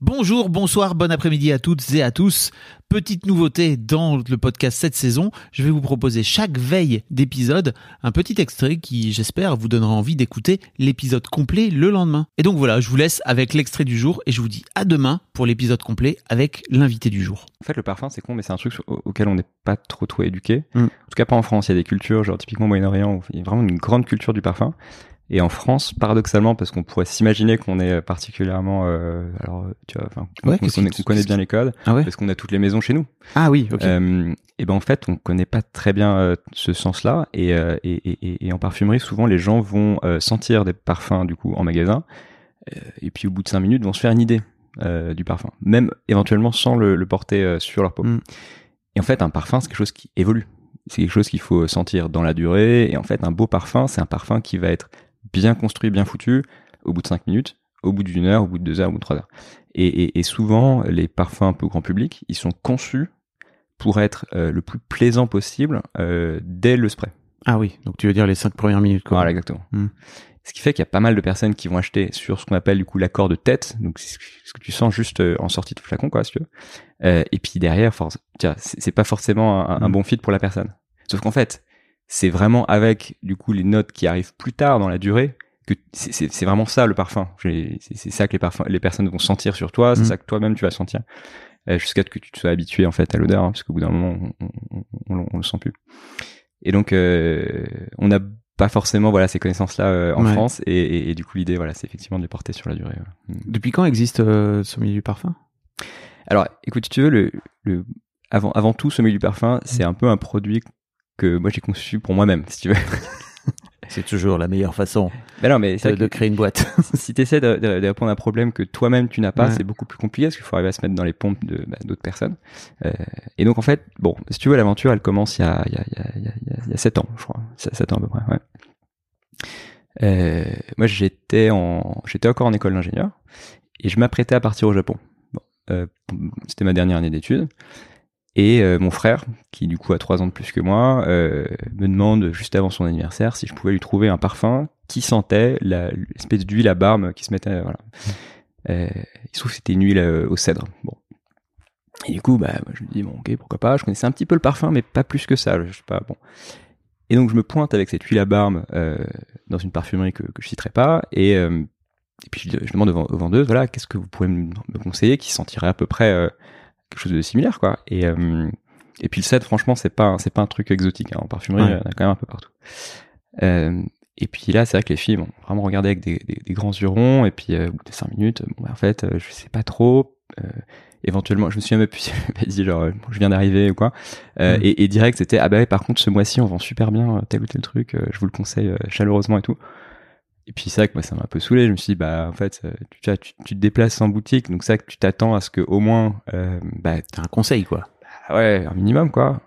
Bonjour, bonsoir, bon après-midi à toutes et à tous. Petite nouveauté dans le podcast cette saison, je vais vous proposer chaque veille d'épisode un petit extrait qui, j'espère, vous donnera envie d'écouter l'épisode complet le lendemain. Et donc voilà, je vous laisse avec l'extrait du jour et je vous dis à demain pour l'épisode complet avec l'invité du jour. En fait, le parfum, c'est con, mais c'est un truc au- auquel on n'est pas trop trop éduqué. Mm. En tout cas, pas en France. Il y a des cultures, genre typiquement au Moyen-Orient, où il y a vraiment une grande culture du parfum. Et en France, paradoxalement, parce qu'on pourrait s'imaginer qu'on est particulièrement, euh, alors, tu vois, enfin, Ouais, qu'on connaît, bien les codes, Ah ouais parce qu'on a toutes les maisons chez nous. Ah oui, ok. Euh, et ben en fait, on connaît pas très bien euh, ce sens-là. Et, euh, et, et- et- et en parfumerie, souvent, les gens vont sentir des parfums du coup en magasin, et puis au bout de cinq minutes, vont se faire une idée du parfum, même éventuellement sans le, le porter sur leur peau. Mm. Et en fait, un parfum, c'est quelque chose qui évolue. C'est quelque chose qu'il faut sentir dans la durée. Et en fait, un beau parfum, c'est un parfum qui va être bien construit, bien foutu, au bout de cinq minutes, au bout d'une heure, au bout de deux heures, au bout de trois heures. Et, et- et souvent, les parfums un peu grand public, ils sont conçus pour être euh, le plus plaisant possible euh, dès le spray. Ah oui, donc tu veux dire les cinq premières minutes quoi. Voilà, exactement. Mm. Ce qui fait qu'il y a pas mal de personnes qui vont acheter sur ce qu'on appelle du coup l'accord de tête, donc c'est ce que tu sens juste euh, en sortie de flacon, quoi, si tu veux. Euh, et puis derrière, c'est pas forcément un, un Mm. bon fit pour la personne. Sauf qu'en fait, c'est vraiment avec du coup les notes qui arrivent plus tard dans la durée que c'est- vraiment ça le parfum. C'est ça que les parfums, les personnes vont sentir sur toi, c'est Mm. ça que toi-même tu vas sentir, euh, jusqu'à ce que tu te sois habitué en fait à l'odeur, hein, parce qu'au bout d'un moment, on, on, on- on le sent plus. Et donc, euh, on n'a pas forcément voilà ces connaissances-là euh, en Ouais. France, et, et- et du coup l'idée voilà, c'est effectivement de les porter sur la durée. Mm. Depuis quand existe euh, ce milieu du parfum? Alors, écoute, si tu veux, le, le avant avant tout, ce milieu du parfum, c'est un peu un produit que moi j'ai conçu pour moi-même, si tu veux. C'est toujours la meilleure façon Mais non, mais de, créer une boîte. si tu essaies de, de- de répondre à un problème que toi-même tu n'as pas, Ouais. c'est beaucoup plus compliqué parce qu'il faut arriver à se mettre dans les pompes de bah, d'autres personnes. Euh, et donc en fait, bon, si tu veux, l'aventure, elle commence il y a il y a il y a il y a, il y a- il y a sept ans, je crois, sept sept ans à peu près. Ouais. Euh, moi, j'étais en j'étais encore en école d'ingénieur et je m'apprêtais à partir au Japon. Bon, euh, c'était ma dernière année d'études. Et euh, mon frère, qui du coup a trois ans de plus que moi, euh, me demande juste avant son anniversaire si je pouvais lui trouver un parfum qui sentait la- l'espèce d'huile à barbe qui se mettait. euh, Voilà. Euh, il se trouve que c'était une huile au cèdre. Bon. Et du coup, bah, moi, je me dis bon, ok, pourquoi pas. Je connaissais un petit peu le parfum, mais pas plus que ça. Je sais pas. Bon. Et donc je me pointe avec cette huile à barbe dans une parfumerie que, que je citerai pas, et, et puis je, je demande aux, vend- aux vendeuses, voilà, qu'est-ce que vous pouvez me, me conseiller qui sentirait à peu près quelque chose de similaire, quoi. Et euh, et puis le cèdre, franchement, c'est pas c'est pas un truc exotique hein. en parfumerie, il y en a quand même un peu partout. Euh, et puis là, c'est vrai que les filles vont vraiment regarder avec des, des, des grands yeux ronds, et puis euh, au bout de cinq minutes, bon, bah, en fait, euh, je sais pas trop. euh, éventuellement, je me suis même plus dit genre, bon, je viens d'arriver ou quoi. Mm. et, et direct, c'était ah bah ouais, par contre, ce mois-ci, on vend super bien tel ou tel truc. je vous le conseille chaleureusement et tout. Et puis que moi, ça m'a un peu saoulé. Je me suis dit bah en fait, euh, tu, tu, tu- tu te déplaces en boutique, donc que tu t'attends à ce que au moins, euh, bah C'est un conseil quoi. ah ouais, un minimum quoi.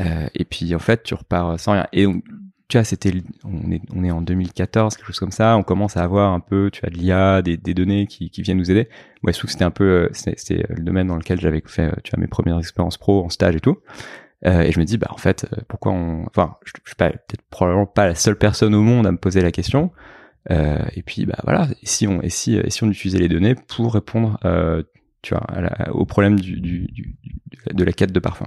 Euh, et puis en fait, tu repars sans rien. Et donc, tu vois, c'était, on est, on est en 2014, quelque chose comme ça. On commence à avoir un peu, tu as de l'IA, des, des données qui, qui viennent nous aider. Moi, je trouve que c'était un peu, euh, c'était le domaine dans lequel j'avais fait, tu vois, mes premières expériences pro en stage et tout. Euh, et je me dis, bah en fait, pourquoi on, enfin, je, je suis pas peut-être probablement pas la seule personne au monde à me poser la question. Euh, et puis, bah voilà, si on, si, si on utilisait les données pour répondre, euh, tu vois, au problème du- du- de la quête de parfum.